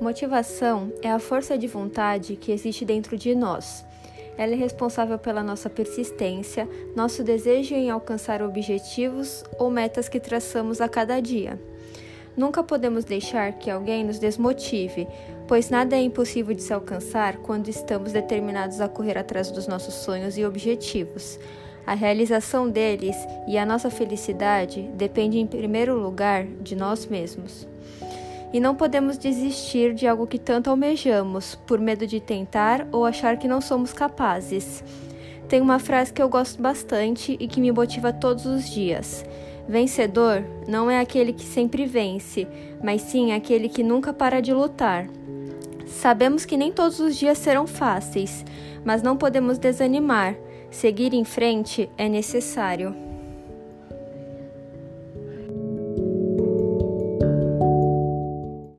Motivação é a força de vontade que existe dentro de nós. Ela é responsável pela nossa persistência, nosso desejo em alcançar objetivos ou metas que traçamos a cada dia. Nunca podemos deixar que alguém nos desmotive, pois nada é impossível de se alcançar quando estamos determinados a correr atrás dos nossos sonhos e objetivos. A realização deles e a nossa felicidade depende, em primeiro lugar, de nós mesmos. E não podemos desistir de algo que tanto almejamos, por medo de tentar ou achar que não somos capazes. Tem uma frase que eu gosto bastante e que me motiva todos os dias. Vencedor não é aquele que sempre vence, mas sim aquele que nunca para de lutar. Sabemos que nem todos os dias serão fáceis, mas não podemos desanimar. Seguir em frente é necessário.